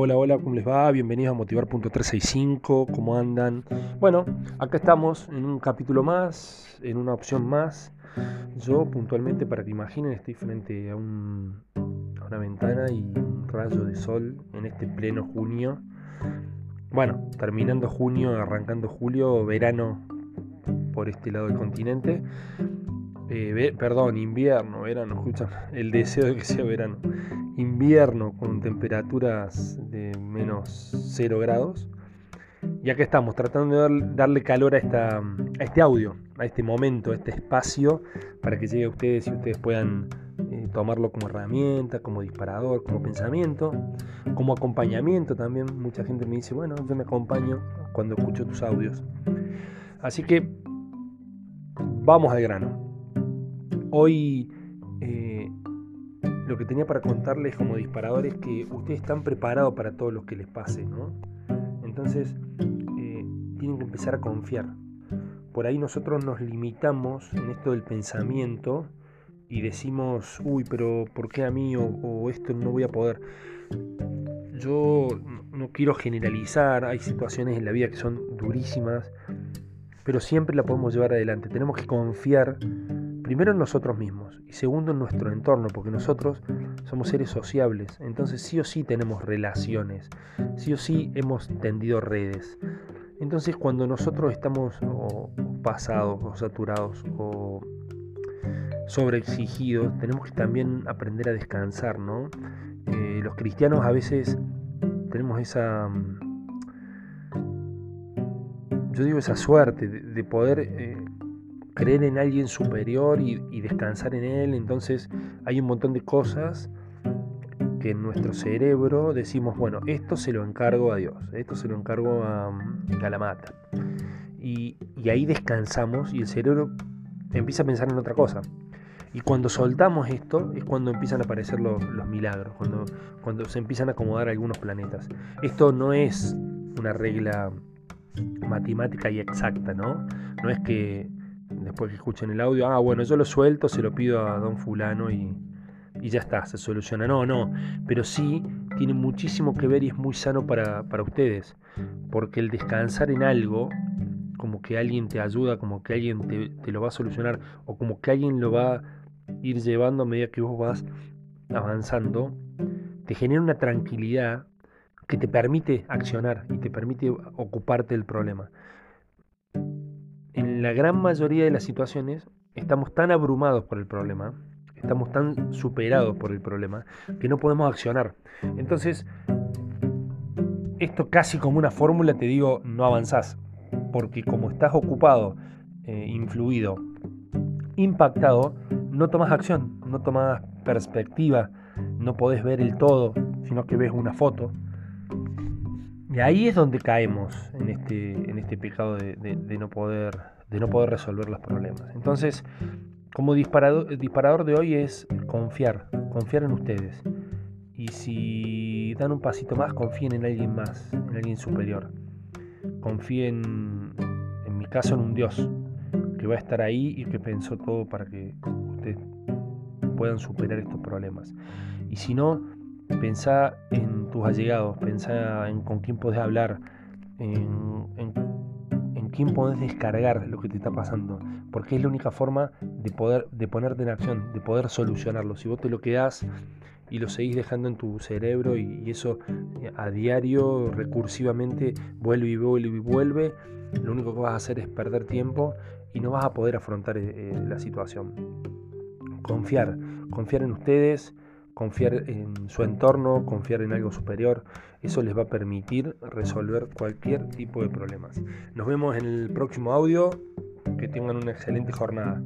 Hola, hola, ¿cómo les va? Bienvenidos a Motivar.365, ¿cómo andan? Bueno, acá estamos en un capítulo más, en una opción más. Yo puntualmente, para que imaginen, estoy frente a, un, a una ventana y un rayo de sol en este pleno junio. Bueno, terminando junio, arrancando julio, verano por este lado del continente. Eh, perdón, invierno, verano, escuchan, el deseo de que sea verano. Invierno con temperaturas de menos 0 grados. Y acá estamos, tratando de darle calor a, esta, a este audio, a este momento, a este espacio, para que llegue a ustedes y ustedes puedan eh, tomarlo como herramienta, como disparador, como pensamiento, como acompañamiento también. Mucha gente me dice, bueno, yo me acompaño cuando escucho tus audios. Así que vamos al grano. Hoy lo que tenía para contarles como disparador es que ustedes están preparados para todo lo que les pase, ¿no? Entonces eh, tienen que empezar a confiar. Por ahí nosotros nos limitamos en esto del pensamiento y decimos, uy, pero ¿por qué a mí o, esto no voy a poder? Yo no quiero generalizar, hay situaciones en la vida que son durísimas, pero siempre la podemos llevar adelante. Tenemos que confiar primero en nosotros mismos y segundo en nuestro entorno, porque nosotros somos seres sociables, entonces sí o sí tenemos relaciones, sí o sí hemos tendido redes. Entonces cuando nosotros estamos pasados o saturados o sobreexigidos, tenemos que también aprender a descansar, ¿no? Eh, los cristianos a veces tenemos esa, yo digo esa suerte de, poder eh, creer en alguien superior y, descansar en él. Entonces hay un montón de cosas que en nuestro cerebro decimos, bueno, esto se lo encargo a Dios, esto se lo encargo a, a la mata. Y, ahí descansamos y el cerebro empieza a pensar en otra cosa. Y cuando soltamos esto es cuando empiezan a aparecer los, los, milagros, cuando, cuando se empiezan a acomodar algunos planetas. Esto no es una regla matemática y exacta, ¿no? No es que después que escuchen el audio, ah, bueno, yo lo suelto, se lo pido a don fulano y, ya está, se soluciona. No, no, pero sí tiene muchísimo que ver y es muy sano para, ustedes, porque el descansar en algo, como que alguien te ayuda, como que alguien te, te, lo va a solucionar, o como que alguien lo va a ir llevando a medida que vos vas avanzando, te genera una tranquilidad que te permite accionar y te permite ocuparte del problema en la gran mayoría de las situaciones estamos tan abrumados por el problema, estamos tan superados por el problema, que no podemos accionar. Entonces, esto casi como una fórmula te digo, no avanzás, porque como estás ocupado, eh, influido, impactado, no tomas acción, no tomas perspectiva, no podés ver el todo, sino que ves una foto. Y ahí es donde caemos en este, en este pecado de, no poder, de no poder resolver los problemas. Entonces, como disparador, el disparador de hoy es confiar, confiar en ustedes. Y si dan un pasito más, confíen en alguien más, en alguien superior. Confíen, en mi caso, en un Dios que va a estar ahí y que pensó todo para que ustedes puedan superar estos problemas. Y si no, pensá en tus allegados, pensá en con quién podés hablar, en, en, quién podés descargar lo que te está pasando, porque es la única forma de poder de ponerte en acción, de poder solucionarlo. Si vos te lo quedás y lo seguís dejando en tu cerebro y, eso eh, a diario, recursivamente, vuelve y vuelve y vuelve, lo único que vas a hacer es perder tiempo y no vas a poder afrontar eh, eh, la situación. Confiar, confiar en ustedes, confiar en su entorno, confiar en algo superior, eso les va a permitir resolver cualquier tipo de problemas. Nos vemos en el próximo audio, que tengan una excelente jornada.